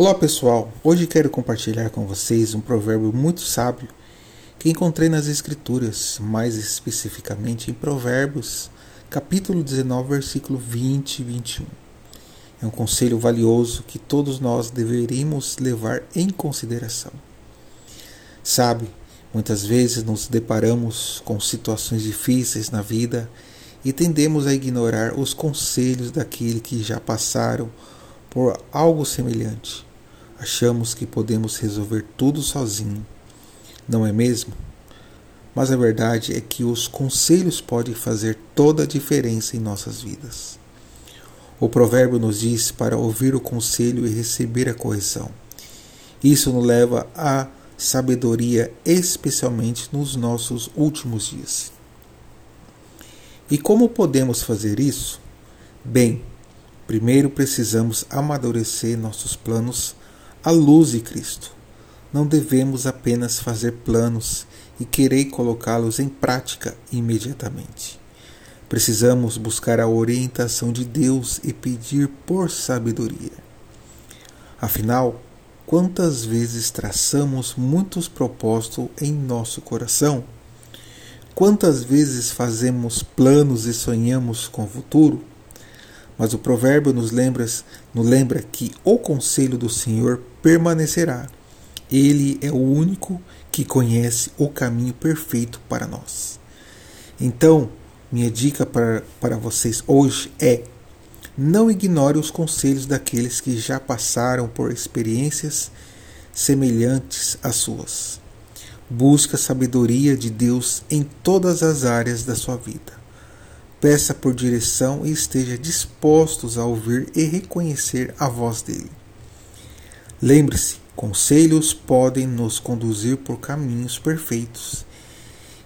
Olá pessoal, hoje quero compartilhar com vocês um provérbio muito sábio que encontrei nas Escrituras, mais especificamente em Provérbios, capítulo 19, versículo 20 e 21. É um conselho valioso que todos nós deveríamos levar em consideração. Sabe, muitas vezes nos deparamos com situações difíceis na vida e tendemos a ignorar os conselhos daqueles que já passaram por algo semelhante Achamos que podemos resolver tudo sozinho, não é mesmo? Mas a verdade é que os conselhos podem fazer toda a diferença em nossas vidas. O provérbio nos diz para ouvir o conselho e receber a correção. Isso nos leva à sabedoria, especialmente nos nossos últimos dias. E como podemos fazer isso? Bem, primeiro precisamos amadurecer nossos planos à luz de Cristo. Não devemos apenas fazer planos e querer colocá-los em prática imediatamente. Precisamos buscar a orientação de Deus e pedir por sabedoria. Afinal, quantas vezes traçamos muitos propósitos em nosso coração? Quantas vezes fazemos planos e sonhamos com o futuro? Mas o provérbio nos lembra, nos lembra que o conselho do Senhor permanecerá. Ele é o único que conhece o caminho perfeito para nós. Então, minha dica para, para vocês hoje é: não ignore os conselhos daqueles que já passaram por experiências semelhantes às suas. Busque a sabedoria de Deus em todas as áreas da sua vida. Peça por direção e esteja dispostos a ouvir e reconhecer a voz dele. Lembre-se, conselhos podem nos conduzir por caminhos perfeitos.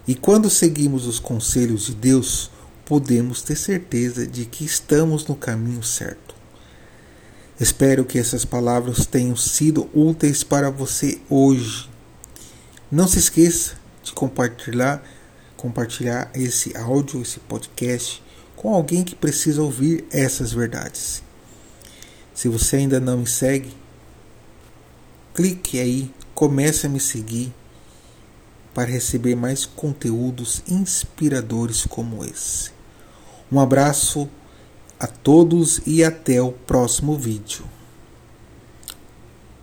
E quando seguimos os conselhos de Deus, podemos ter certeza de que estamos no caminho certo. Espero que essas palavras tenham sido úteis para você hoje. Não se esqueça de compartilhar compartilhar esse áudio, esse podcast com alguém que precisa ouvir essas verdades. Se você ainda não me segue, clique aí, comece a me seguir para receber mais conteúdos inspiradores como esse. Um abraço a todos e até o próximo vídeo.